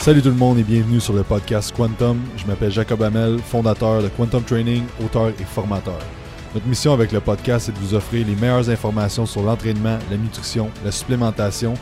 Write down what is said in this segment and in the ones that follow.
Salut tout le monde et bienvenue sur le podcast Quantum. Je m'appelle Jacob Hamel, fondateur de Quantum Training, auteur et formateur. Notre mission avec le podcast est de vous offrir les meilleures informations sur l'entraînement, la nutrition, la supplémentation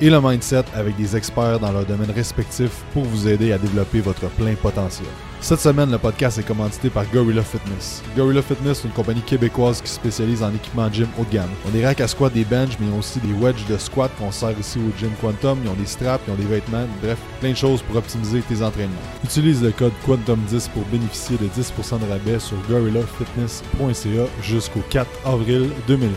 et le mindset avec des experts dans leurs domaines respectifs pour vous aider à développer votre plein potentiel. Cette semaine, le podcast est commandité par Gorilla Fitness. Gorilla Fitness est une compagnie québécoise qui se spécialise en équipement gym haut de gamme. On des racks à squat, des benches, mais ils ont aussi des wedges de squat qu'on sert ici au Gym Quantum. Ils ont des straps, ils ont des vêtements, bref, plein de choses pour optimiser tes entraînements. Utilise le code Quantum10 pour bénéficier de 10% de rabais sur gorillafitness.ca jusqu'au 4 avril 2020.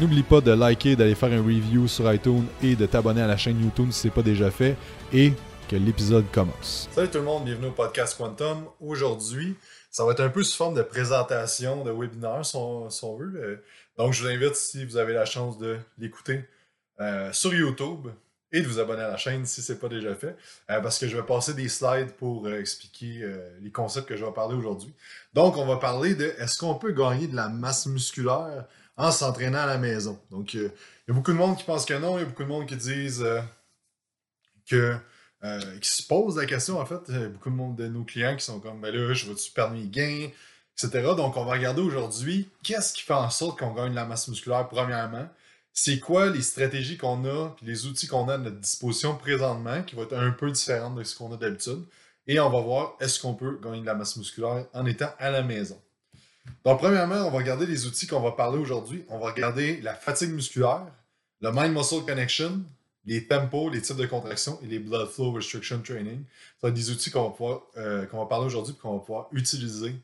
N'oublie pas de liker, d'aller faire un review sur iTunes et de t'abonner à la chaîne YouTube si ce n'est pas déjà fait. L'épisode commence. Salut tout le monde, bienvenue au podcast Quantum. Aujourd'hui, ça va être un peu sous forme de présentation, de webinaire, si on, veut. Donc, je vous invite, si vous avez la chance de l'écouter euh, sur YouTube et de vous abonner à la chaîne si ce n'est pas déjà fait, euh, parce que je vais passer des slides pour euh, expliquer les concepts que je vais parler aujourd'hui. Donc, on va parler de est-ce qu'on peut gagner de la masse musculaire en s'entraînant à la maison? Donc, il y a beaucoup de monde qui pense que non, il y a beaucoup de monde qui disent que euh, qui se posent la question, en fait, euh, beaucoup de, monde de nos clients qui sont comme, ben là, je veux-tu perdre mes gains, etc. Donc, on va regarder aujourd'hui qu'est-ce qui fait en sorte qu'on gagne la masse musculaire, premièrement? C'est quoi les stratégies qu'on a, puis les outils qu'on a à notre disposition présentement, qui vont être un peu différentes de ce qu'on a d'habitude? Et on va voir est-ce qu'on peut gagner de la masse musculaire en étant à la maison? Donc, premièrement, on va regarder les outils qu'on va parler aujourd'hui. On va regarder la fatigue musculaire, le Mind-Muscle Connection, les tempos, les types de contraction et les blood flow restriction training. C'est des outils qu'on va, euh, qu'on va parler aujourd'hui et qu'on va pouvoir utiliser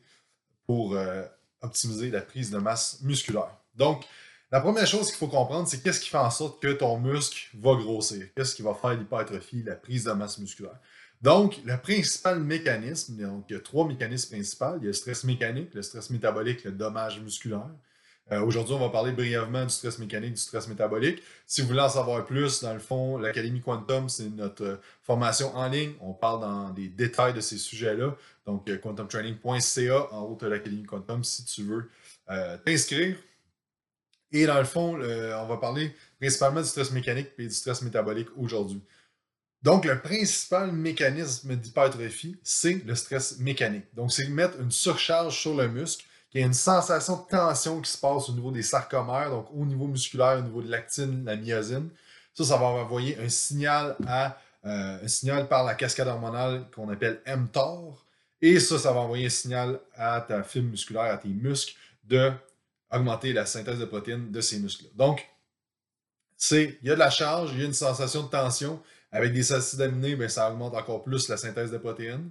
pour euh, optimiser la prise de masse musculaire. Donc, la première chose qu'il faut comprendre, c'est qu'est-ce qui fait en sorte que ton muscle va grossir? Qu'est-ce qui va faire l'hypertrophie, la prise de masse musculaire? Donc, le principal mécanisme, donc il y a trois mécanismes principaux. Il y a le stress mécanique, le stress métabolique, le dommage musculaire. Euh, aujourd'hui, on va parler brièvement du stress mécanique, du stress métabolique. Si vous voulez en savoir plus, dans le fond, l'Académie Quantum, c'est notre euh, formation en ligne. On parle dans des détails de ces sujets-là. Donc, euh, quantumtraining.ca en haut de l'Académie Quantum si tu veux t'inscrire. Et dans le fond, on va parler principalement du stress mécanique et du stress métabolique aujourd'hui. Donc, le principal mécanisme d'hypertrophie, c'est le stress mécanique. Donc, c'est mettre une surcharge sur le muscle il y a une sensation de tension qui se passe au niveau des sarcomères, donc au niveau musculaire, au niveau de l'actine, la myosine. Ça, ça va envoyer un signal à euh, un signal par la cascade hormonale qu'on appelle mTOR. Et ça, ça va envoyer un signal à ta fibre musculaire, à tes muscles, de augmenter la synthèse de protéines de ces muscles. Donc, il y a de la charge, il y a une sensation de tension. Avec des acides aminés, ben, ça augmente encore plus la synthèse de protéines.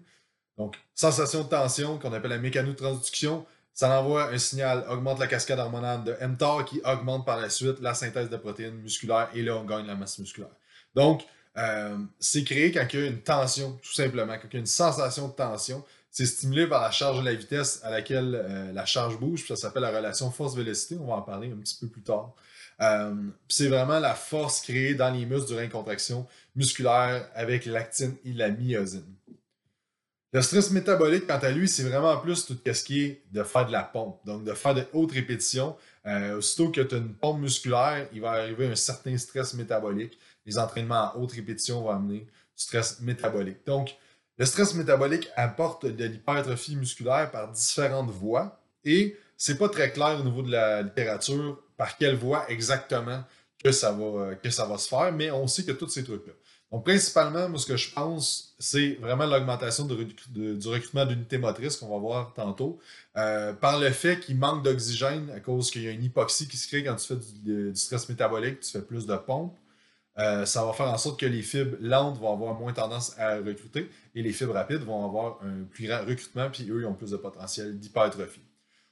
Donc, sensation de tension qu'on appelle la mécanotransduction, ça envoie un signal, augmente la cascade hormonale de mTOR qui augmente par la suite la synthèse de protéines musculaires et là, on gagne la masse musculaire. Donc, euh, c'est créé quand il y a une tension, tout simplement, quand il y a une sensation de tension. C'est stimulé par la charge de la vitesse à laquelle euh, la charge bouge. ça s'appelle la relation force-vélocité. On va en parler un petit peu plus tard. Euh, c'est vraiment la force créée dans les muscles durant une contraction musculaire avec l'actine et la myosine. Le stress métabolique, quant à lui, c'est vraiment plus tout ce qui est de faire de la pompe, donc de faire de hautes répétitions. Euh, aussitôt que tu as une pompe musculaire, il va arriver un certain stress métabolique. Les entraînements à haute répétition vont amener du stress métabolique. Donc, le stress métabolique apporte de l'hypertrophie musculaire par différentes voies et c'est pas très clair au niveau de la littérature par quelle voie exactement que ça va, que ça va se faire, mais on sait que tous ces trucs-là. Donc, principalement, moi, ce que je pense, c'est vraiment l'augmentation du recrutement d'unités motrices qu'on va voir tantôt, euh, par le fait qu'il manque d'oxygène à cause qu'il y a une hypoxie qui se crée quand tu fais du, stress métabolique, tu fais plus de pompes. Euh, ça va faire en sorte que les fibres lentes vont avoir moins tendance à recruter et les fibres rapides vont avoir un plus grand recrutement, puis eux, ils ont plus de potentiel d'hypertrophie.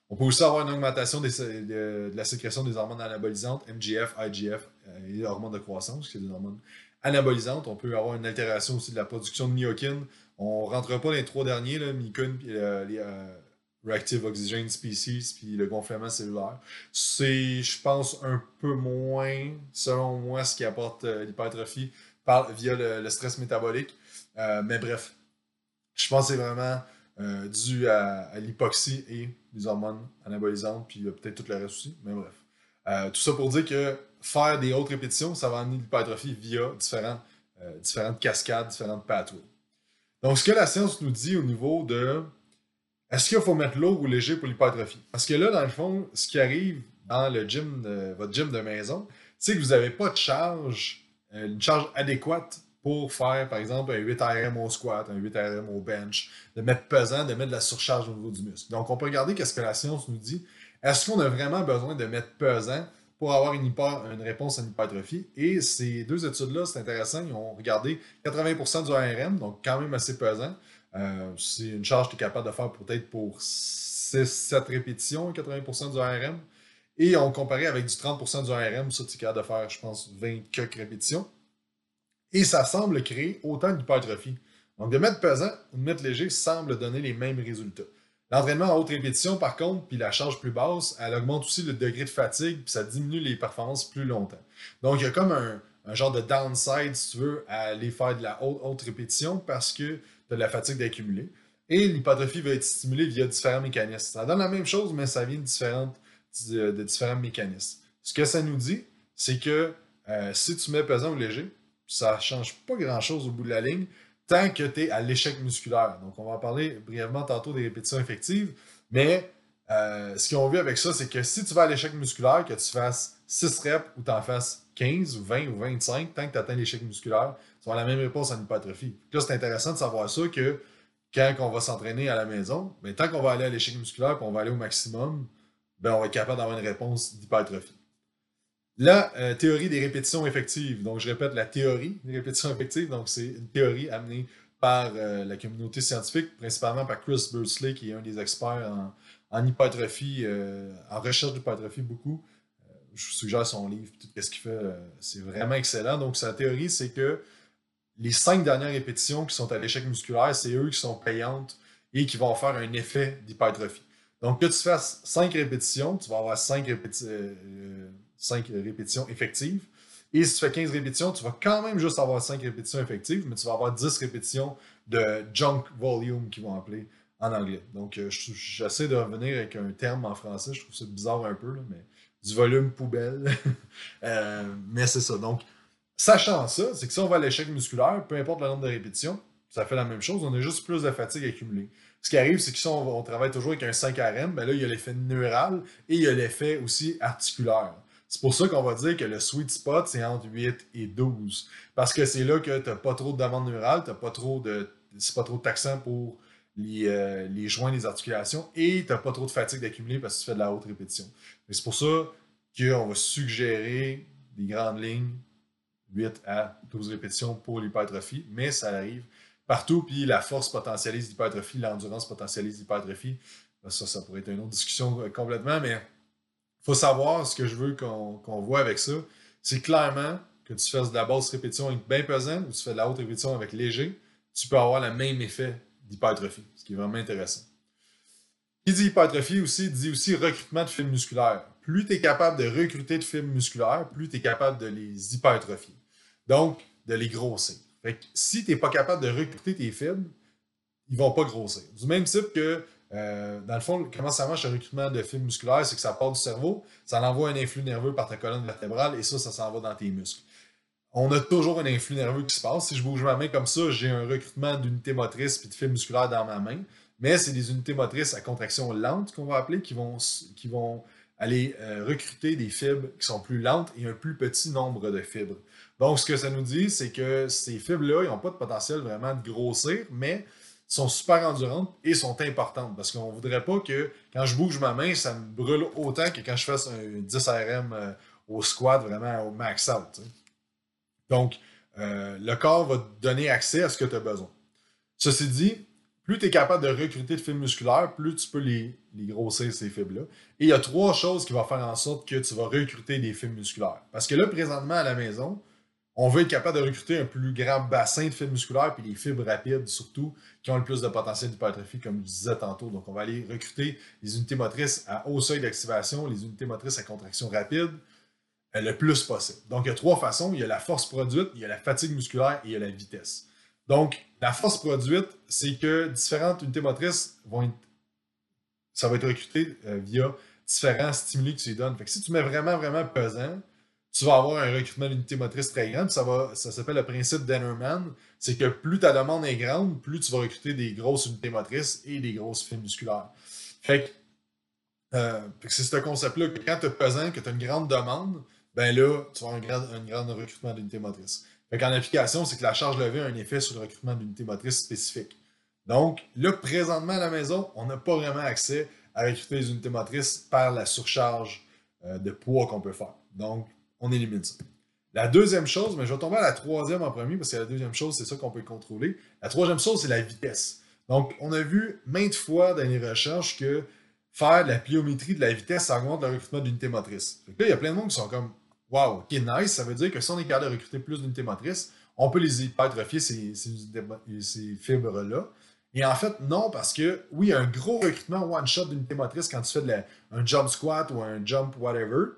On peut aussi avoir une augmentation de, la sécrétion des hormones anabolisantes, MGF, IGF euh, et hormones de croissance, qui sont des hormones anabolisante. On peut avoir une altération aussi de la production de myokine. On ne rentre pas dans les trois derniers, là, myokine puis euh, les euh, reactive oxygen species puis le gonflement cellulaire. C'est, je pense, un peu moins, selon moi, ce qui apporte euh, l'hypertrophie via le, stress métabolique. mais bref, je pense que c'est vraiment dû à, l'hypoxie et les hormones anabolisantes, puis peut-être tout le reste aussi. Mais bref. tout ça pour dire que faire des hautes répétitions, ça va amener l'hypertrophie via différentes, euh, différentes cascades, différentes pathways. Donc, ce que la science nous dit au niveau de est-ce qu'il faut mettre lourd ou léger pour l'hypertrophie? Parce que là, dans le fond, ce qui arrive dans le gym, votre gym de maison, c'est que vous n'avez pas de charge, euh, une charge adéquate pour faire, par exemple, un 8 RM au squat, un 8 RM au bench, de mettre pesant, de mettre de la surcharge au niveau du muscle. Donc, on peut regarder qu'est-ce que la science nous dit. Est-ce qu'on a vraiment besoin de mettre pesant pour avoir une, réponse à une hypertrophie? Et ces deux études-là, c'est intéressant, ils ont regardé 80% du ARM, donc quand même assez pesant. Euh, c'est une charge que tu es capable de faire peut-être pour 6-7 répétitions, 80% du ARM. Et on comparait avec du 30% du ARM, ça tu es capable de faire, je pense, 20 quelques répétitions. Et ça semble créer autant d'hypertrophie. Donc, de mettre pesant ou de mettre léger semble donner les mêmes résultats. L'entraînement en haute répétition, par contre, puis la charge plus basse, elle augmente aussi le degré de fatigue, puis ça diminue les performances plus longtemps. Donc, il y a comme un, genre de downside, si tu veux, à aller faire de la haute, haute répétition parce que tu as de la fatigue d'accumuler. Et l'hypertrophie va être stimulée via différents mécanismes. Ça donne la même chose, mais ça vient de, différents mécanismes. Ce que ça nous dit, c'est que euh, si tu mets pesant ou léger, ça ne change pas grand-chose au bout de la ligne tant que tu es à l'échec musculaire. Donc, on va en parler brièvement tantôt des répétitions effectives, mais euh, ce ont vu avec ça, c'est que si tu vas à l'échec musculaire, que tu fasses 6 reps ou tu en fasses 15 ou 20 ou 25, tant que tu atteins l'échec musculaire, tu vas la même réponse une hypertrophie. Là, c'est intéressant de savoir ça que quand on va s'entraîner à la maison, mais tant qu'on va aller à l'échec musculaire et on va aller au maximum, ben, on va être capable d'avoir une réponse d'hypertrophie. La euh, théorie des répétitions effectives. Donc, je répète, la théorie des répétitions effectives. Donc, c'est une théorie amenée par euh, la communauté scientifique, principalement par Chris Bursley, qui est un des experts en, hypertrophie, euh, en recherche d'hypertrophie beaucoup. je vous suggère son livre, tout ce qu'il fait, c'est vraiment excellent. Donc, sa théorie, c'est que les cinq dernières répétitions qui sont à l'échec musculaire, c'est eux qui sont payantes et qui vont faire un effet d'hypertrophie. Donc, que tu fasses cinq répétitions, tu vas avoir cinq répétitions 5 répétitions effectives. Et si tu fais 15 répétitions, tu vas quand même juste avoir 5 répétitions effectives, mais tu vas avoir 10 répétitions de junk volume qu'ils vont appeler en anglais. Donc, euh, j'essaie de revenir avec un terme en français, je trouve ça bizarre un peu, mais du volume poubelle. Euh, mais c'est ça. Donc, sachant ça, c'est que si on va à l'échec musculaire, peu importe le nombre de répétitions, ça fait la même chose, on a juste plus de fatigue accumulée. Ce qui arrive, c'est que si on, travaille toujours avec un 5 RM, ben là, il y a l'effet neural et il y a l'effet aussi articulaire. C'est pour ça qu'on va dire que le sweet spot, c'est entre 8 et 12. Parce que c'est là que tu n'as pas trop de demande neurale, t'as pas trop de. C'est pas trop taxant pour les, euh, les joints des articulations et tu n'as pas trop de fatigue d'accumuler parce que tu fais de la haute répétition. C'est pour ça qu'on va suggérer des grandes lignes 8 à 12 répétitions pour l'hypertrophie, mais ça arrive partout, puis la force potentialise l'hypertrophie, l'endurance potentialise l'hypertrophie. Ça, ça pourrait être une autre discussion complètement, mais faut savoir ce que je veux qu'on voit avec ça. C'est clairement que tu fasses de la basse répétition avec bien pesant ou tu fais de la haute répétition avec léger, tu peux avoir le même effet d'hypertrophie, ce qui est vraiment intéressant. Qui dit hypertrophie aussi, dit aussi recrutement de fibres musculaires. Plus tu es capable de recruter de fibres musculaires, plus tu es capable de les hypertrophier. Donc, de les grossir. Fait que si tu n'es pas capable de recruter tes fibres, ils ne vont pas grossir. Du même type que euh, dans le fond, comment ça marche le recrutement de fibres musculaires, c'est que ça part du cerveau, ça envoie un influx nerveux par ta colonne vertébrale et ça, ça s'en va dans tes muscles. On a toujours un influx nerveux qui se passe. Si je bouge ma main comme ça, j'ai un recrutement d'unités motrices et de fibres musculaires dans ma main. Mais c'est des unités motrices à contraction lente qu'on va appeler qui vont, qui vont aller euh, recruter des fibres qui sont plus lentes et un plus petit nombre de fibres. Donc, ce que ça nous dit, c'est que ces fibres-là, ils n'ont pas de potentiel vraiment de grossir, mais sont super endurantes et sont importantes parce qu'on ne voudrait pas que quand je bouge ma main, ça me brûle autant que quand je fais un 10 RM euh, au squat vraiment au max out. Donc, euh, le corps va te donner accès à ce que tu as besoin. Ceci dit, plus tu es capable de recruter de fibres musculaires, plus tu peux les, les grossir, ces fibres-là. Et il y a trois choses qui vont faire en sorte que tu vas recruter des fibres musculaires. Parce que là, présentement, à la maison, on veut être capable de recruter un plus grand bassin de fibres musculaires, puis les fibres rapides surtout, qui ont le plus de potentiel d'hypertrophie, comme je disais tantôt. Donc, on va aller recruter les unités motrices à haut seuil d'activation, les unités motrices à contraction rapide, euh, le plus possible. Donc, il y a trois façons. Il y a la force produite, il y a la fatigue musculaire et il y a la vitesse. Donc, la force produite, c'est que différentes unités motrices vont être... Ça va être recruté euh, via différents stimuli que tu lui donnes. Fait que si tu mets vraiment, vraiment pesant, tu vas avoir un recrutement d'unité motrice très grand. ça, va, ça s'appelle le principe d'Ennerman. C'est que plus ta demande est grande, plus tu vas recruter des grosses unités motrices et des grosses fibres musculaires. Fait que, euh, c'est ce concept-là que quand tu es pesant, que tu as une grande demande, ben là, tu vas avoir un grand, recrutement d'unités motrices. Fait qu'en application, c'est que la charge levée a un effet sur le recrutement d'unités motrices spécifiques. Donc, là, présentement à la maison, on n'a pas vraiment accès à recruter les unités motrices par la surcharge euh, de poids qu'on peut faire. Donc, on élimine ça. La deuxième chose, mais je vais tomber à la troisième en premier parce que la deuxième chose, c'est ça qu'on peut contrôler. La troisième chose, c'est la vitesse. Donc, on a vu maintes fois dans les recherches que faire de la pliométrie de la vitesse, ça augmente le recrutement d'unités motrices. là, il y a plein de monde qui sont comme Wow, ok, nice, ça veut dire que si on est capable de recruter plus d'unités motrices, on peut les hypertrophier, ces, ces fibres-là. Et en fait, non, parce que oui, un gros recrutement one-shot d'unités motrices quand tu fais de un jump squat ou un jump whatever.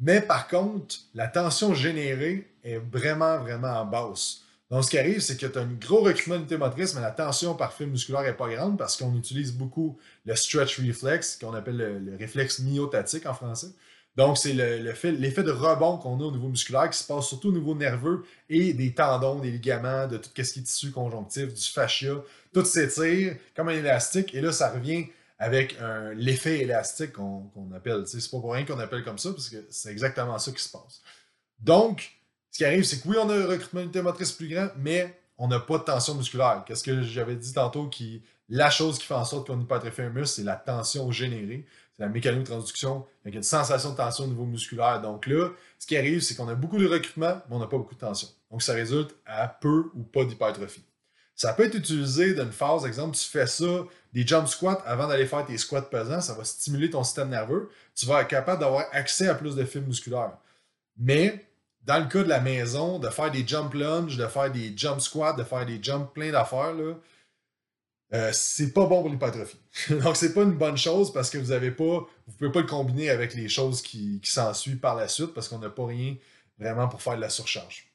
Mais par contre, la tension générée est vraiment, vraiment en basse. Donc, ce qui arrive, c'est que tu as un gros recrutement d'unité motrice, mais la tension par fil musculaire n'est pas grande parce qu'on utilise beaucoup le stretch reflex, qu'on appelle le, réflexe myotatique en français. Donc, c'est l'effet de rebond qu'on a au niveau musculaire qui se passe surtout au niveau nerveux et des tendons, des ligaments, de tout ce qui est tissu conjonctif, du fascia. Tout s'étire comme un élastique et là, ça revient avec l'effet élastique qu'on appelle. C'est pas pour rien qu'on appelle comme ça, parce que c'est exactement ça qui se passe. Donc, ce qui arrive, c'est que oui, on a un recrutement d'unité motrice plus grand, mais on n'a pas de tension musculaire. Qu'est-ce que j'avais dit tantôt qui la chose qui fait en sorte qu'on hypertrophie un muscle, c'est la tension générée. C'est la mécanique. Il y a une sensation de tension au niveau musculaire. Donc là, ce qui arrive, c'est qu'on a beaucoup de recrutement, mais on n'a pas beaucoup de tension. Donc ça résulte à peu ou pas d'hypertrophie. Ça peut être utilisé d'une phase, exemple, tu fais ça, des jump squats avant d'aller faire tes squats pesants, ça va stimuler ton système nerveux. Tu vas être capable d'avoir accès à plus de fibres musculaires. Mais dans le cas de la maison, de faire des jump lunges, de faire des jump squats, de faire des jumps plein d'affaires, euh, c'est pas bon pour l'hypertrophie. Donc, c'est pas une bonne chose parce que vous avez pas, vous pouvez pas le combiner avec les choses qui, qui s'ensuivent par la suite parce qu'on n'a pas rien vraiment pour faire de la surcharge.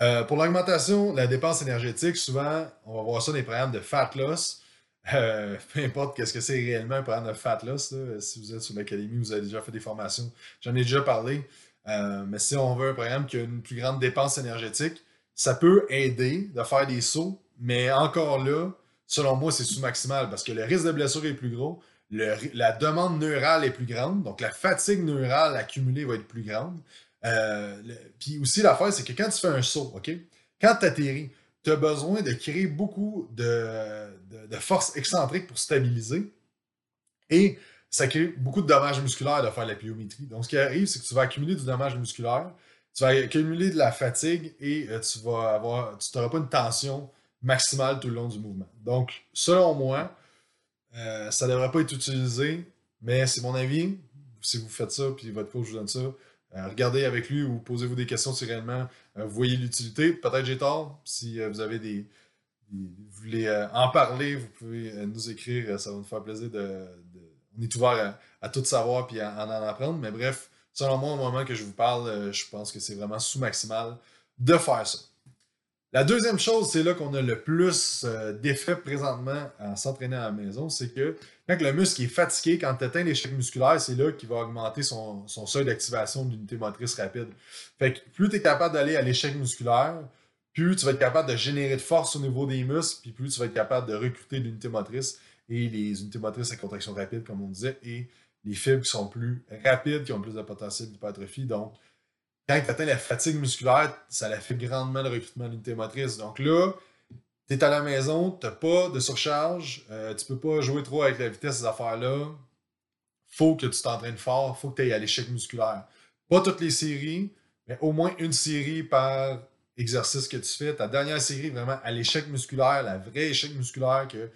Euh, pour l'augmentation de la dépense énergétique, souvent, on va voir ça dans les programmes de fat loss. Euh, peu importe qu'est-ce que c'est réellement un programme de fat loss. Si vous êtes sur l'académie, vous avez déjà fait des formations. J'en ai déjà parlé. Euh, mais si on veut un programme qui a une plus grande dépense énergétique, ça peut aider de faire des sauts. Mais encore là, selon moi, c'est sous-maximal parce que le risque de blessure est plus gros. la demande neurale est plus grande. Donc, la fatigue neurale accumulée va être plus grande. Euh, puis aussi, l'affaire, c'est que quand tu fais un saut, OK? Quand tu atterris, tu as besoin de créer beaucoup de, de, force excentrique pour stabiliser. Et ça crée beaucoup de dommages musculaires de faire la pliométrie. Donc, ce qui arrive, c'est que tu vas accumuler du dommage musculaire, tu vas accumuler de la fatigue et euh, tu vas avoir, tu n'auras pas une tension maximale tout le long du mouvement. Donc, selon moi, euh, ça ne devrait pas être utilisé, mais c'est mon avis. Si vous faites ça, puis votre coach vous donne ça, regardez avec lui ou posez-vous des questions si réellement euh, vous voyez l'utilité. Peut-être j'ai tort. Si euh, vous avez des, vous voulez en parler, vous pouvez nous écrire. Ça va nous faire plaisir de. on est ouvert à, tout savoir et à, en apprendre. Mais bref, selon moi, au moment que je vous parle, je pense que c'est vraiment sous-maximal de faire ça. La deuxième chose, c'est là qu'on a le plus euh, d'effet présentement en s'entraîner à la maison, c'est que quand le muscle est fatigué, quand tu atteins l'échec musculaire, c'est là qu'il va augmenter son, seuil d'activation d'unité motrice rapide. Fait plus tu es capable d'aller à l'échec musculaire, plus tu vas être capable de générer de force au niveau des muscles, puis plus tu vas être capable de recruter l'unité motrice et les unités motrices à contraction rapide, comme on disait, et les fibres qui sont plus rapides, qui ont plus de potentiel d'hypertrophie. Donc, quand tu atteins la fatigue musculaire, ça la fait grandement le recrutement d'unité motrice. Donc là, tu es à la maison, tu n'as pas de surcharge, euh, tu peux pas jouer trop avec la vitesse des affaires-là. faut que tu t'entraînes fort, faut que tu ailles à l'échec musculaire. Pas toutes les séries, mais au moins une série par exercice que tu fais. Ta dernière série, vraiment à l'échec musculaire, la vraie échec musculaire que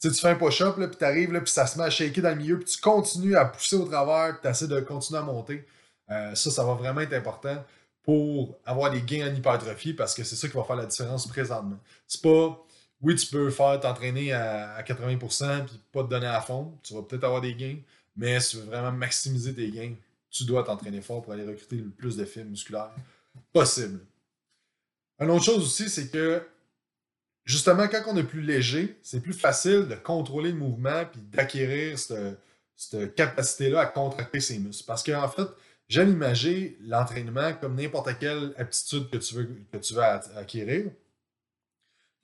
tu fais un push-up, puis tu arrives, puis ça se met à shaker dans le milieu, puis tu continues à pousser au travers, puis tu essaies de continuer à monter. Euh, ça, ça va vraiment être important pour avoir des gains en hypertrophie parce que c'est ça qui va faire la différence présentement. C'est pas, oui, tu peux faire t'entraîner à, 80% puis pas te donner à fond. Tu vas peut-être avoir des gains, mais si tu veux vraiment maximiser tes gains, tu dois t'entraîner fort pour aller recruter le plus de fibres musculaires possible. Une autre chose aussi, c'est que justement, quand on est plus léger, c'est plus facile de contrôler le mouvement puis d'acquérir cette, cette capacité-là à contracter ses muscles. Parce qu'en fait, j'aime imager l'entraînement comme n'importe quelle aptitude que tu veux, que acquérir.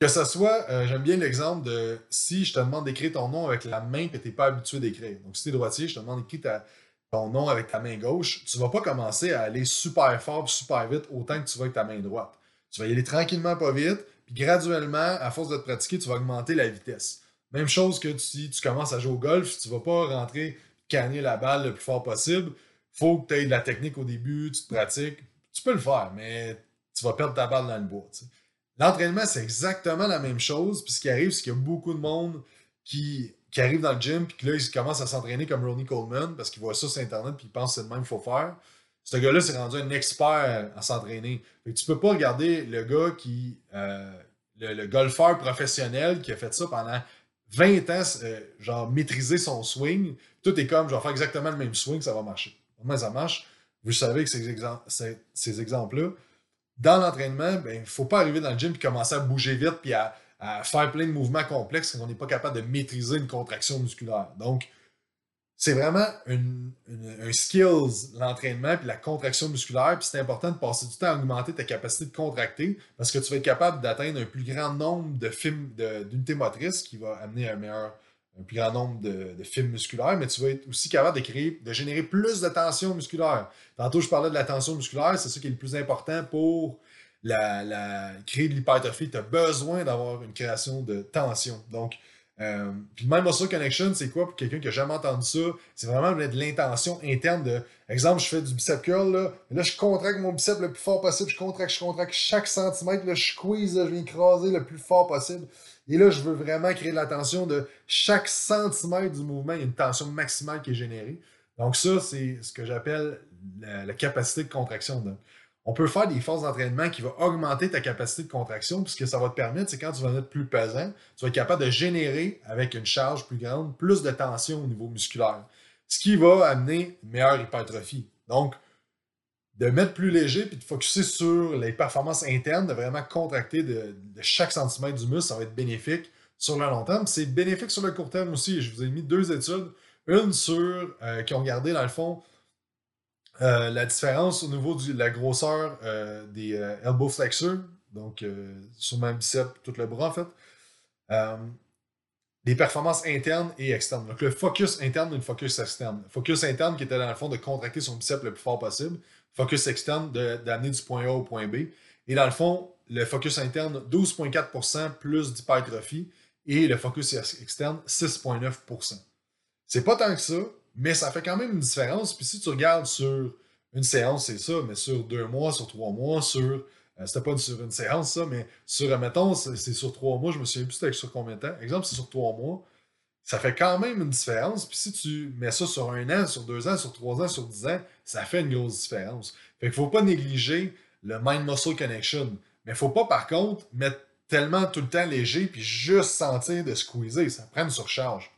Que ce soit, euh, j'aime bien l'exemple de si je te demande d'écrire ton nom avec la main que tu n'es pas habitué d'écrire. Donc, si tu es droitier, je te demande d'écrire ton nom avec ta main gauche, tu ne vas pas commencer à aller super fort super vite autant que tu vas avec ta main droite. Tu vas y aller tranquillement, pas vite, puis graduellement, à force de te pratiquer, tu vas augmenter la vitesse. Même chose que si tu commences à jouer au golf, tu ne vas pas rentrer canner la balle le plus fort possible. Faut que tu aies de la technique au début, tu te pratiques. Tu peux le faire, mais tu vas perdre ta balle dans le bois. L'entraînement, c'est exactement la même chose. Puis ce qui arrive, c'est qu'il y a beaucoup de monde qui, qui arrive dans le gym, puis là, ils commencent à s'entraîner comme Ronnie Coleman parce qu'ils voient ça sur Internet, puis ils pensent que c'est le même qu'il faut faire. Ce gars-là s'est rendu un expert à s'entraîner. Tu peux pas regarder le gars qui. Euh, le, golfeur professionnel qui a fait ça pendant 20 ans, euh, genre maîtriser son swing. Tout est comme, je vais faire exactement le même swing, ça va marcher. Comment ça marche? Vous savez que ces, exemples-là, dans l'entraînement, il ben, ne faut pas arriver dans le gym et commencer à bouger vite puis à, faire plein de mouvements complexes quand on n'est pas capable de maîtriser une contraction musculaire. Donc, c'est vraiment un skills, l'entraînement puis la contraction musculaire. Puis c'est important de passer du temps à augmenter ta capacité de contracter parce que tu vas être capable d'atteindre un plus grand nombre de d'unités motrices qui va amener un meilleur un plus grand nombre de, fibres musculaires, mais tu vas être aussi capable de créer, de générer plus de tension musculaire. Tantôt, je parlais de la tension musculaire, c'est ça qui est le plus important pour la, créer de l'hypertrophie. Tu as besoin d'avoir une création de tension. Donc, euh, puis même muscle connection, c'est quoi? Pour quelqu'un qui n'a jamais entendu ça? C'est vraiment de l'intention interne de, exemple, je fais du bicep curl, là, là, je contracte mon bicep le plus fort possible, je contracte, je contracte chaque centimètre, là, je squeeze, je vais écraser le plus fort possible. Et là, je veux vraiment créer de la tension de chaque centimètre du mouvement, il y a une tension maximale qui est générée. Donc, ça, c'est ce que j'appelle la, capacité de contraction. on peut faire des forces d'entraînement qui vont augmenter ta capacité de contraction, puisque ça va te permettre, c'est quand tu vas être plus pesant, tu vas être capable de générer, avec une charge plus grande, plus de tension au niveau musculaire. Ce qui va amener une meilleure hypertrophie. Donc, de mettre plus léger puis de focuser sur les performances internes, de vraiment contracter de, chaque centimètre du muscle, ça va être bénéfique sur le long terme. C'est bénéfique sur le court terme aussi. Je vous ai mis deux études. Une sur euh, qui ont regardé, dans le fond, euh, la différence au niveau de la grosseur euh, des elbow flexors, donc sur ma bicep, tout le bras en fait. les performances internes et externes. Donc le focus interne et le focus externe. Le focus interne qui était dans le fond de contracter son bicep le plus fort possible focus externe d'amener du point A au point B. Et dans le fond, le focus interne, 12,4% plus d'hypertrophie et le focus externe, 6,9%. C'est pas tant que ça, mais ça fait quand même une différence. Puis si tu regardes sur une séance, c'est ça, mais sur deux mois, sur trois mois, sur. Euh, c'était pas sur une séance, ça, mais sur, mettons, c'est sur trois mois, je me souviens plus c'était sur combien de temps. Exemple, c'est sur trois mois ça fait quand même une différence. Puis si tu mets ça sur un an, sur deux ans, sur trois ans, sur dix ans, ça fait une grosse différence. Fait qu'il faut pas négliger le mind-muscle connection. Mais il faut pas, par contre, mettre tellement tout le temps léger puis juste sentir de squeezer. Ça prend une surcharge.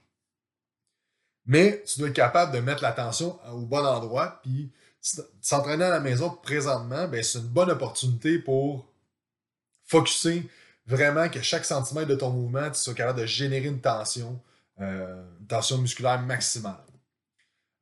Mais tu dois être capable de mettre l'attention au bon endroit. Puis s'entraîner à la maison présentement, ben, c'est une bonne opportunité pour focuser vraiment que chaque centimètre de ton mouvement, tu sois capable de générer une tension euh, tension musculaire maximale.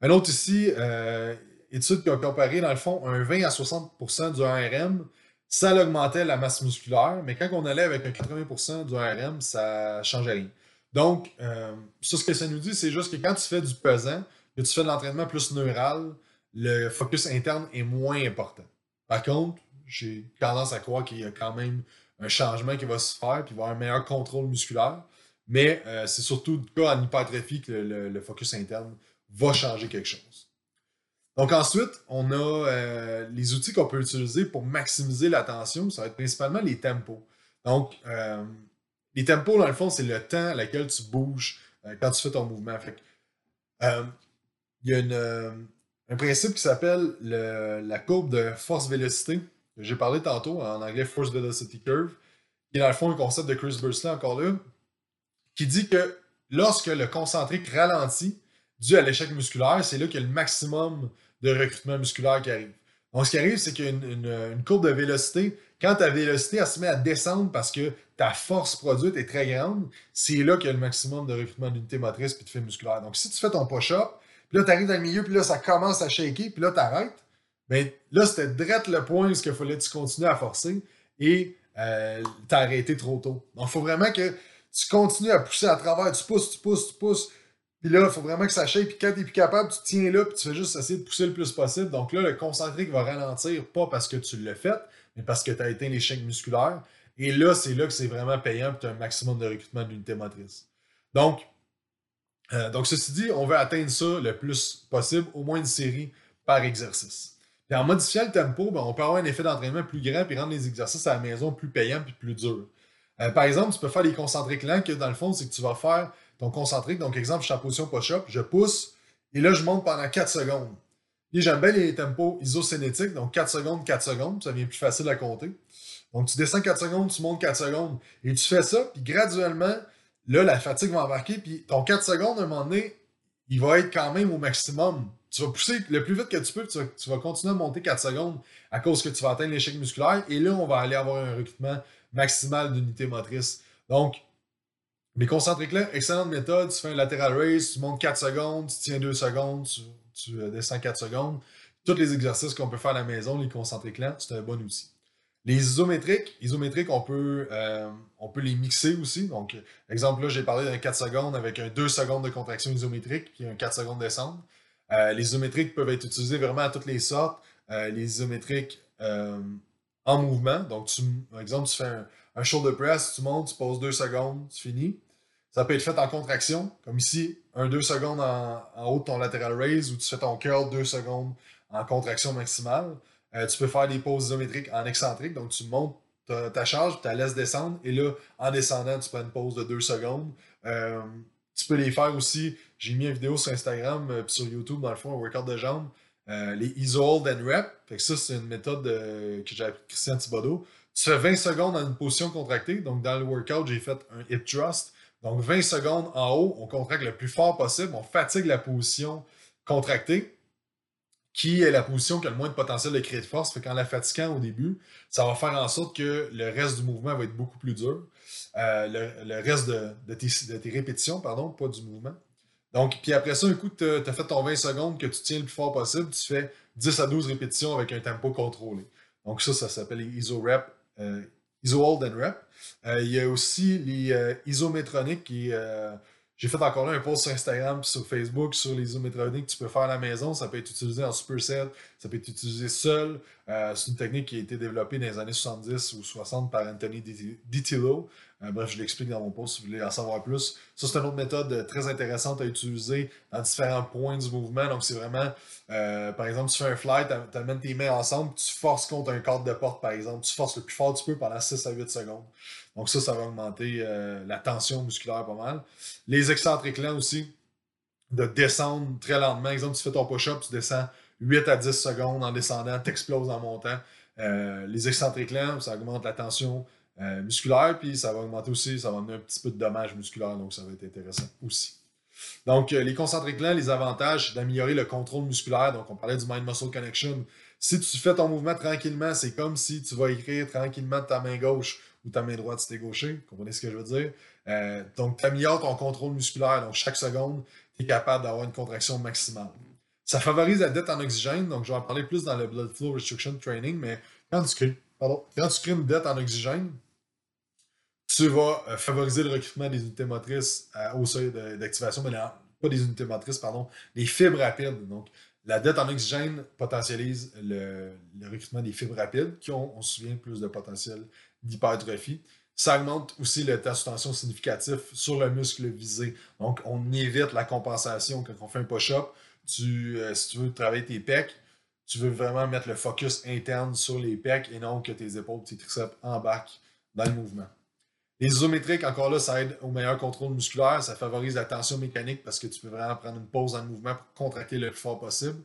Un autre ici, euh, étude qui a comparé, dans le fond, un 20 à 60% du ARM, ça augmentait la masse musculaire, mais quand on allait avec un 80% du ARM, ça ne changeait rien. Donc, euh, ce que ça nous dit, c'est juste que quand tu fais du pesant, que tu fais de l'entraînement plus neural, le focus interne est moins important. Par contre, j'ai tendance à croire qu'il y a quand même un changement qui va se faire, puis il va y avoir un meilleur contrôle musculaire. Mais euh, c'est surtout le cas en hypertrophie que le, focus interne va changer quelque chose. Donc ensuite, on a euh, les outils qu'on peut utiliser pour maximiser l'attention. Ça va être principalement les tempos. Donc, euh, les tempos, dans le fond, c'est le temps à laquelle tu bouges quand tu fais ton mouvement. il y a un principe qui s'appelle la courbe de force-vélocité. J'ai parlé tantôt en anglais Force Velocity Curve, qui est dans le fond un concept de Chris Bursley encore là, qui dit que lorsque le concentrique ralentit, dû à l'échec musculaire, c'est là qu'il y a le maximum de recrutement musculaire qui arrive. Donc, ce qui arrive, c'est qu'il y a une, courbe de vélocité. Quand ta vélocité elle se met à descendre parce que ta force produite est très grande, c'est là qu'il y a le maximum de recrutement d'unité motrice et de fibres musculaire. Donc, si tu fais ton push-up, puis là, tu arrives dans le milieu, puis là, ça commence à shaker, puis là, tu arrêtes, ben là, c'était direct le point où il fallait que tu continues à forcer et euh, t'as arrêté trop tôt. Donc, il faut vraiment que tu continues à pousser à travers, tu pousses, tu pousses, tu pousses. Puis là, il faut vraiment que ça shape. Puis quand t'es plus capable, tu tiens là, puis tu fais juste essayer de pousser le plus possible. Donc là, le concentrique va ralentir, pas parce que tu l'as fait, mais parce que tu as éteint l'échec musculaire. Et là, c'est là que c'est vraiment payant, puis tu as un maximum de recrutement d'unité motrice. Donc, euh, donc, ceci dit, on veut atteindre ça le plus possible, au moins une série par exercice. Puis en modifiant le tempo, ben, on peut avoir un effet d'entraînement plus grand et rendre les exercices à la maison plus payants et plus durs. Euh, par exemple, tu peux faire des concentriques lents que dans le fond, c'est que tu vas faire ton concentrique. Donc, exemple, je suis en position push-up, je pousse et là, je monte pendant 4 secondes. J'aime bien les tempos isocénétiques, donc 4 secondes, 4 secondes, ça devient plus facile à compter. Donc, tu descends 4 secondes, tu montes 4 secondes et tu fais ça, puis graduellement, là, la fatigue va embarquer, puis ton 4 secondes, à un moment donné, il va être quand même au maximum tu vas pousser le plus vite que tu peux, tu vas, continuer à monter 4 secondes à cause que tu vas atteindre l'échec musculaire. Et là, on va aller avoir un recrutement maximal d'unités motrices. Donc, les concentriques là, excellente méthode. Tu fais un lateral raise, tu montes 4 secondes, tu tiens 2 secondes, tu, euh, descends 4 secondes. Tous les exercices qu'on peut faire à la maison, les concentriques là, c'est un bon outil. Les isométriques, isométriques, on peut, euh, on peut les mixer aussi. Donc, exemple, là, j'ai parlé d'un 4 secondes avec un 2 secondes de contraction isométrique puis un 4 secondes de descente. Euh, les isométriques peuvent être utilisés vraiment à toutes les sortes. Les isométriques en mouvement. Donc, tu, par exemple, tu fais un, shoulder press, tu montes, tu poses deux secondes, tu finis. Ça peut être fait en contraction, comme ici, un deux secondes en, haut de ton lateral raise, ou tu fais ton curl deux secondes en contraction maximale. tu peux faire des poses isométriques en excentrique, donc tu montes ta, charge, tu la laisses descendre, et là, en descendant, tu prends une pause de deux secondes. tu peux les faire aussi j'ai mis une vidéo sur Instagram euh, sur YouTube, dans le fond, un workout de jambes. Euh, les ISO Hold and Rep. Fait que ça, c'est une méthode euh, que j'ai appris Christian Thibodeau. Tu fais 20 secondes dans une position contractée. Donc, dans le workout, j'ai fait un hip thrust. Donc, 20 secondes en haut, on contracte le plus fort possible. On fatigue la position contractée, qui est la position qui a le moins de potentiel de créer de force. Fait qu'en la fatiguant au début, ça va faire en sorte que le reste du mouvement va être beaucoup plus dur. le, reste de, de, de, tes, répétitions, pardon, pas du mouvement. Donc, puis après ça, un coup, tu as fait ton 20 secondes que tu tiens le plus fort possible, tu fais 10 à 12 répétitions avec un tempo contrôlé. Donc, ça, ça s'appelle les ISO rep, euh, ISO hold and rep. Euh, il y a aussi les euh, isométroniques qui. j'ai fait encore là un post sur Instagram sur Facebook sur les isométroniques que tu peux faire à la maison. Ça peut être utilisé en superset, ça peut être utilisé seul. c'est une technique qui a été développée dans les années 70 ou 60 par Anthony Ditilo. Euh, bref, je l'explique dans mon post si vous voulez en savoir plus. Ça, c'est une autre méthode euh, très intéressante à utiliser dans différents points du mouvement. Donc, c'est vraiment, euh, par exemple, tu fais un fly, tu amènes tes mains ensemble, tu forces contre un cadre de porte, par exemple. Tu forces le plus fort que tu peux pendant 6 à 8 secondes. Donc, ça, ça va augmenter la tension musculaire pas mal. Les excentriques lents aussi, de descendre très lentement. Exemple, tu fais ton push-up, tu descends 8 à 10 secondes en descendant, tu exploses en montant. les excentriques lents, ça augmente la tension euh, musculaire, puis ça va augmenter aussi, ça va amener un petit peu de dommages musculaires, donc ça va être intéressant aussi. Donc, euh, les concentriques lents, les avantages, d'améliorer le contrôle musculaire. Donc, on parlait du mind-muscle connection. Si tu fais ton mouvement tranquillement, c'est comme si tu vas écrire tranquillement ta main gauche ou ta main droite si t'es gaucher. Vous comprenez ce que je veux dire? Euh, donc, tu améliores ton contrôle musculaire. Donc, chaque seconde, tu es capable d'avoir une contraction maximale. Ça favorise la dette en oxygène. Donc, je vais en parler plus dans le Blood Flow Restriction Training, mais quand tu crées, pardon, quand tu crées une dette en oxygène, tu vas euh, favoriser le recrutement des unités motrices euh, au seuil d'activation, mais pas des unités motrices, pardon, des fibres rapides. Donc, la dette en oxygène potentialise le, recrutement des fibres rapides qui ont, on se souvient, plus de potentiel d'hypertrophie. Ça augmente aussi le test de tension significatif sur le muscle visé. Donc, on évite la compensation quand on fait un push-up. Euh, si tu veux travailler tes pecs, tu veux vraiment mettre le focus interne sur les pecs et non que tes épaules, tes triceps embarquent dans le mouvement. Les isométriques, encore là, ça aide au meilleur contrôle musculaire, ça favorise la tension mécanique parce que tu peux vraiment prendre une pause dans le mouvement pour contracter le plus fort possible.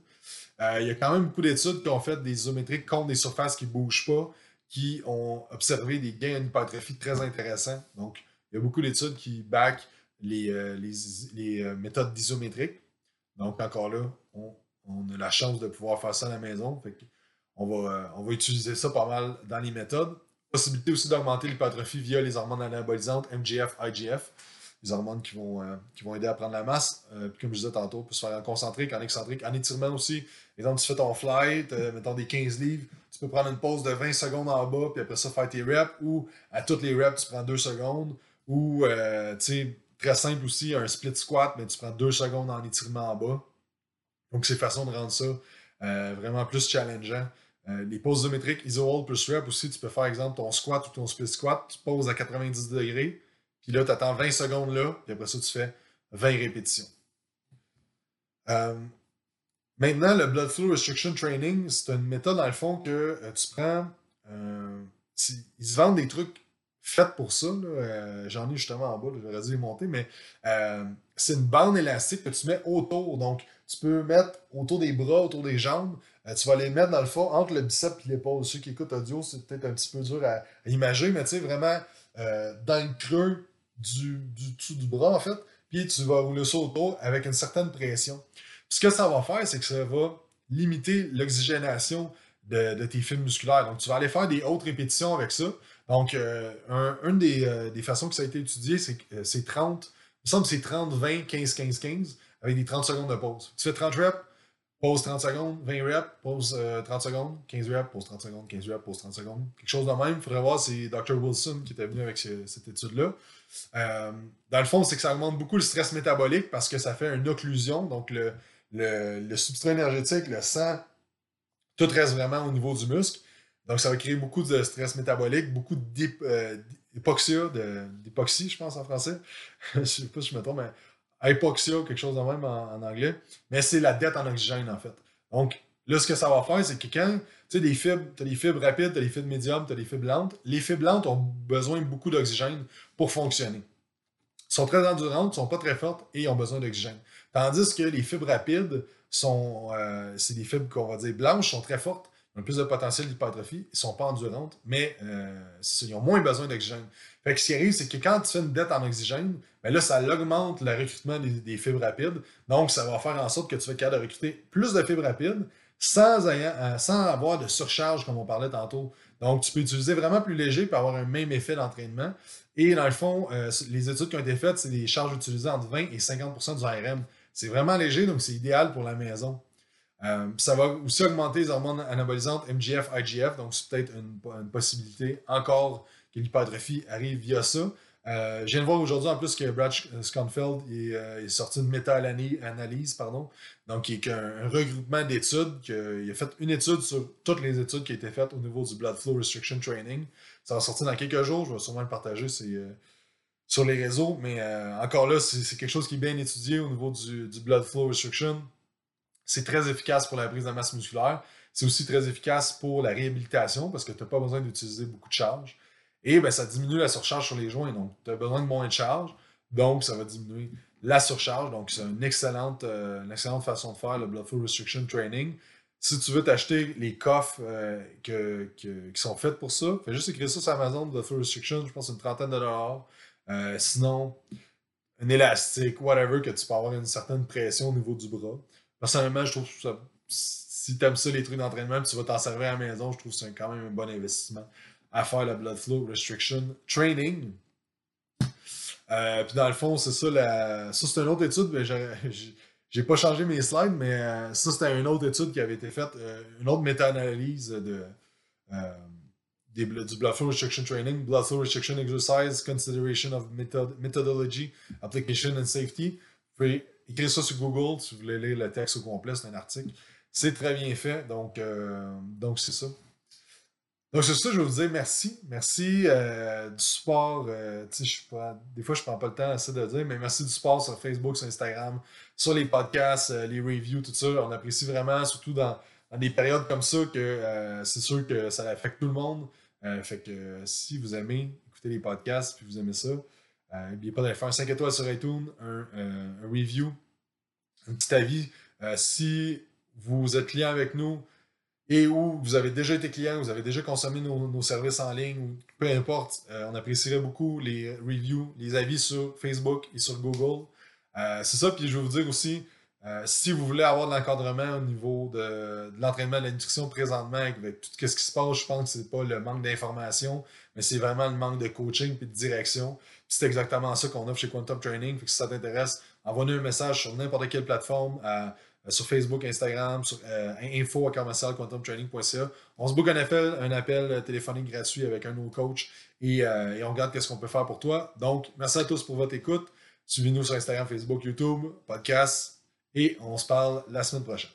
Euh, il y a quand même beaucoup d'études qui ont fait des isométriques contre des surfaces qui ne bougent pas, qui ont observé des gains en hypertrophie très intéressants. Donc, il y a beaucoup d'études qui backent les, euh, euh, méthodes d'isométrique. Donc, encore là, on, a la chance de pouvoir faire ça à la maison. on va utiliser ça pas mal dans les méthodes possibilité aussi d'augmenter l'hypertrophie via les hormones anabolisantes, MGF, IGF. les hormones qui vont, euh, qui vont aider à prendre la masse. Euh, puis comme je disais tantôt, on peut se faire en concentrique, en excentrique, en étirement aussi. Exemple, tu fais ton flight, mettons des 15 livres, tu peux prendre une pause de 20 secondes en bas, puis après ça, faire tes reps, ou à toutes les reps, tu prends 2 secondes, ou, tu sais, très simple aussi, un split squat, mais tu prends 2 secondes en étirement en bas. Donc, c'est façon de rendre ça vraiment plus challengeant. Euh, les poses isométriques, iso hold plus rep aussi, tu peux faire exemple ton squat ou ton split squat, tu poses à 90 degrés, puis là, tu attends 20 secondes là, puis après ça, tu fais 20 répétitions. Euh, maintenant, le Blood Flow Restriction Training, c'est une méthode dans le fond que euh, tu prends. ils se vendent des trucs faits pour ça. J'en ai justement en bas, j'aurais dû les monter, mais c'est une bande élastique que tu mets autour. Donc, tu peux mettre autour des bras, autour des jambes. Euh, tu vas les mettre dans le fond entre le biceps et l'épaule. Ceux qui écoutent audio, c'est peut-être un petit peu dur à, imaginer, mais tu sais, vraiment euh, dans le creux du, du dessous du bras, en fait. Puis tu vas rouler ça autour avec une certaine pression. ce que ça va faire, c'est que ça va limiter l'oxygénation de, tes fibres musculaires. Donc, tu vas aller faire des hautes répétitions avec ça. Donc, euh, une des, des, façons que ça a été étudié, c'est que c'est 30, il me semble que c'est 30, 20, 15, 15, 15, avec des 30 secondes de pause. Tu fais 30 reps, pause 30 secondes, 20 reps, pause 30 euh, secondes, 15 reps, pause 30 secondes, 15 reps, pause 30 secondes. Quelque chose de même. Il faudrait voir, c'est Dr. Wilson qui était venu avec cette étude-là. Euh, dans le fond, c'est que ça augmente beaucoup le stress métabolique parce que ça fait une occlusion. Donc, le, substrat énergétique, le sang, tout reste vraiment au niveau du muscle. Donc, ça va créer beaucoup de stress métabolique, beaucoup d'époxia, euh, d'époxy, je pense en français. je ne sais pas si je me trompe, mais hypoxia, quelque chose de même en, anglais, mais c'est la dette en oxygène, en fait. Donc, là, ce que ça va faire, c'est que quand tu as des fibres, tu as des fibres rapides, tu as des fibres médiums, tu as des fibres lentes, les fibres lentes ont besoin de beaucoup d'oxygène pour fonctionner. Elles sont très endurantes, sont pas très fortes et ont besoin d'oxygène. Tandis que les fibres rapides sont, euh, c'est des fibres qu'on va dire blanches, sont très fortes, ont plus de potentiel d'hypertrophie, ils sont pas endurantes, mais euh, ils ont moins besoin d'oxygène. Fait que ce qui arrive, c'est que quand tu fais une dette en oxygène, ben là, ça augmente le recrutement des, fibres rapides. Donc, ça va faire en sorte que tu vas capable de recruter plus de fibres rapides sans, euh, sans avoir de surcharge, comme on parlait tantôt. Donc, tu peux utiliser vraiment plus léger pour avoir un même effet d'entraînement. Et dans le fond, euh, les études qui ont été faites, c'est des charges utilisées entre 20 et 50% du ARM. C'est vraiment léger, donc c'est idéal pour la maison. Euh, ça va aussi augmenter les hormones anabolisantes MGF, IGF, donc c'est peut-être une, possibilité encore que l'hypertrophie arrive via ça. Euh, je viens de voir aujourd'hui en plus que Brad Schoenfeld euh, est, sorti une méta-analyse, pardon, donc qui est un, regroupement d'études. Il a fait une étude sur toutes les études qui ont été faites au niveau du Blood Flow Restriction Training. Ça va sortir dans quelques jours, je vais sûrement le partager sur les réseaux, mais encore là, c'est quelque chose qui est bien étudié au niveau du Blood Flow Restriction. C'est très efficace pour la prise de masse musculaire. C'est aussi très efficace pour la réhabilitation parce que tu n'as pas besoin d'utiliser beaucoup de charge. Et ben, ça diminue la surcharge sur les joints. Donc, tu as besoin de moins de charge. Donc, ça va diminuer la surcharge. Donc, c'est une excellente, euh, excellente façon de faire le Blood Flow Restriction Training. Si tu veux t'acheter les coffres euh, qui sont faits pour ça, fais juste écrire ça sur Amazon, Blood Flow Restriction, je pense une trentaine de dollars. Euh, sinon, un élastique, whatever, que tu peux avoir une certaine pression au niveau du bras. Personnellement, je trouve que ça, si tu aimes ça, les trucs d'entraînement, tu vas t'en servir à la maison, je trouve que c'est quand même un bon investissement à faire le Blood Flow Restriction Training. Euh, puis dans le fond, c'est ça, la... ça c'est une autre étude, mais j'ai pas changé mes slides, mais euh, ça c'était une autre étude qui avait été faite, euh, une autre méta-analyse de, du Blood Flow Restriction Training, Blood Flow Restriction Exercise, Consideration of Methodology, Application and Safety. Écrire ça sur Google si vous voulez lire le texte au complet, c'est un article. C'est très bien fait, donc euh, donc c'est ça. Donc c'est ça, je vais vous dire merci. Merci euh, du support. Euh, pas, des fois, je prends pas le temps assez de dire, mais merci du support sur Facebook, sur Instagram, sur les podcasts, les reviews, tout ça. On apprécie vraiment, surtout dans, des périodes comme ça, que c'est sûr que ça affecte tout le monde. fait que si vous aimez écouter les podcasts puis vous aimez ça, N'oubliez pas d'aller faire un 5 étoiles sur iTunes, un, un review, un petit avis. Euh, si vous êtes client avec nous et ou vous avez déjà été client, vous avez déjà consommé nos, services en ligne, peu importe, euh, on apprécierait beaucoup les reviews, les avis sur Facebook et sur Google. Euh, c'est ça, puis je vais vous dire aussi, Euh, si vous voulez avoir de l'encadrement au niveau de, l'entraînement de la nutrition présentement, avec tout ce qui se passe, je pense que c'est pas le manque d'information, mais c'est vraiment le manque de coaching et de direction. C'est exactement ça qu'on offre chez Quantum Training. si ça t'intéresse, envoie-nous un message sur n'importe quelle plateforme, euh, sur Facebook, Instagram, sur euh, info à quantumtraining.ca. On se book un appel, un appel téléphonique gratuit avec un de nos coachs et, on regarde ce qu'on peut faire pour toi. Donc, merci à tous pour votre écoute. Suivez-nous sur Instagram, Facebook, YouTube, podcast et on se parle la semaine prochaine.